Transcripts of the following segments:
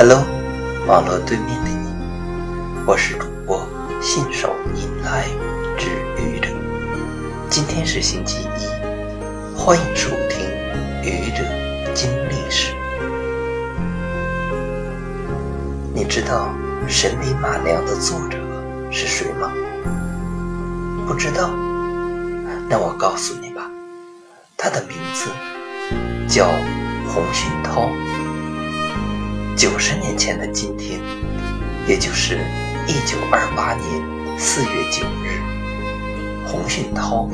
Hello，网络对面的你，我是主播信手拈来之愚者。今天是星期一，欢迎收听愚者经历史。你知道《神笔马良》的作者是谁吗？不知道？那我告诉你吧，他的名字叫洪训涛。九十年前的今天，也就是一九二八年四月九日，洪训涛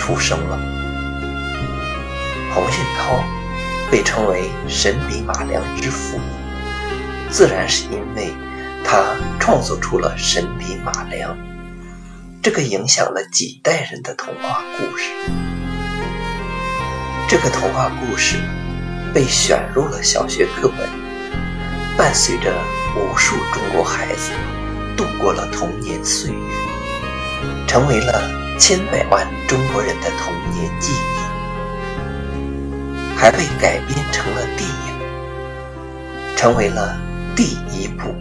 出生了。洪训涛被称为“神笔马良之父”，自然是因为他创作出了《神笔马良》这个影响了几代人的童话故事。这个童话故事被选入了小学课本。伴随着无数中国孩子度过了童年岁月，成为了千百万中国人的童年记忆，还被改编成了电影，成为了第一部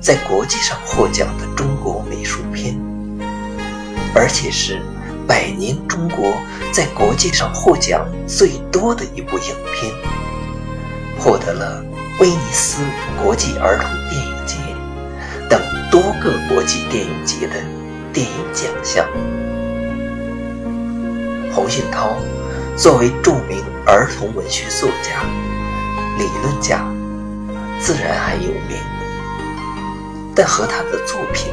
在国际上获奖的中国美术片，而且是百年中国在国际上获奖最多的一部影片，获得了。威尼斯国际儿童电影节等多个国际电影节的电影奖项。洪信涛作为著名儿童文学作家、理论家，自然还有名，但和他的作品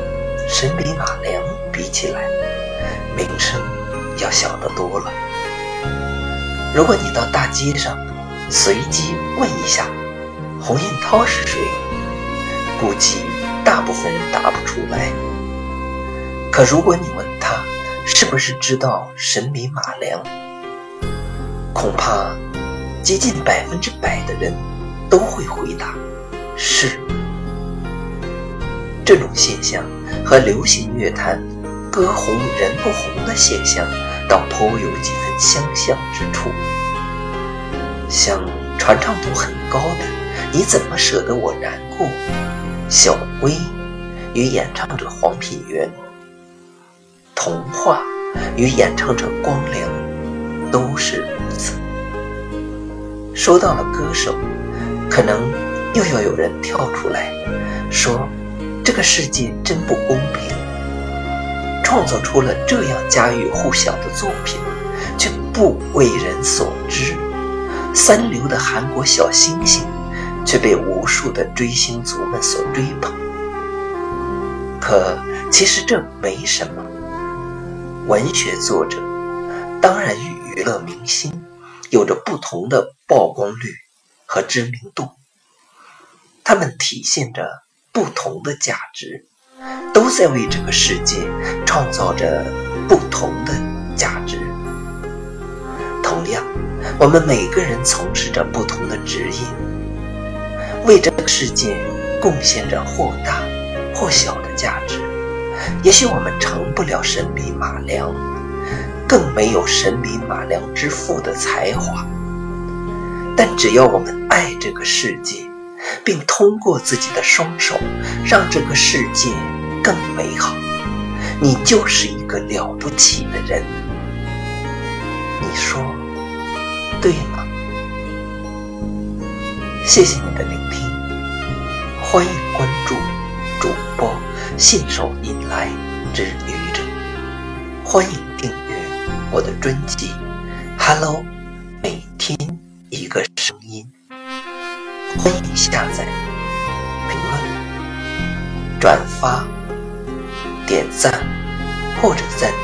《神笔马良》比起来，名声要小得多了。如果你到大街上随机问一下，洪训涛是谁？估计大部分人答不出来。可如果你问他是不是知道神笔马良，恐怕接近百分之百的人都会回答是。这种现象和流行乐坛歌红人不红的现象，倒颇有几分相像之处。像传唱度很高的。你怎么舍得我难过？小薇与演唱者黄品源，童话与演唱者光良都是如此。说到了歌手，可能又要有人跳出来说：“这个世界真不公平，创作出了这样家喻户晓的作品，却不为人所知。三流的韩国小星星。”却被无数的追星族们所追捧。可其实这没什么。文学作者当然与娱乐明星有着不同的曝光率和知名度，他们体现着不同的价值，都在为这个世界创造着不同的价值。我们每个人从事着不同的职业。为这个世界贡献着或大或小的价值，也许我们成不了神笔马良，更没有神笔马良之父的才华，但只要我们爱这个世界，并通过自己的双手让这个世界更美好，你就是一个了不起的人。你说对吗？谢谢你的聆听，欢迎关注主播信手拈来之愚者，欢迎订阅我的专辑《Hello》，每天一个声音，欢迎下载、评论、转发、点赞或者赞。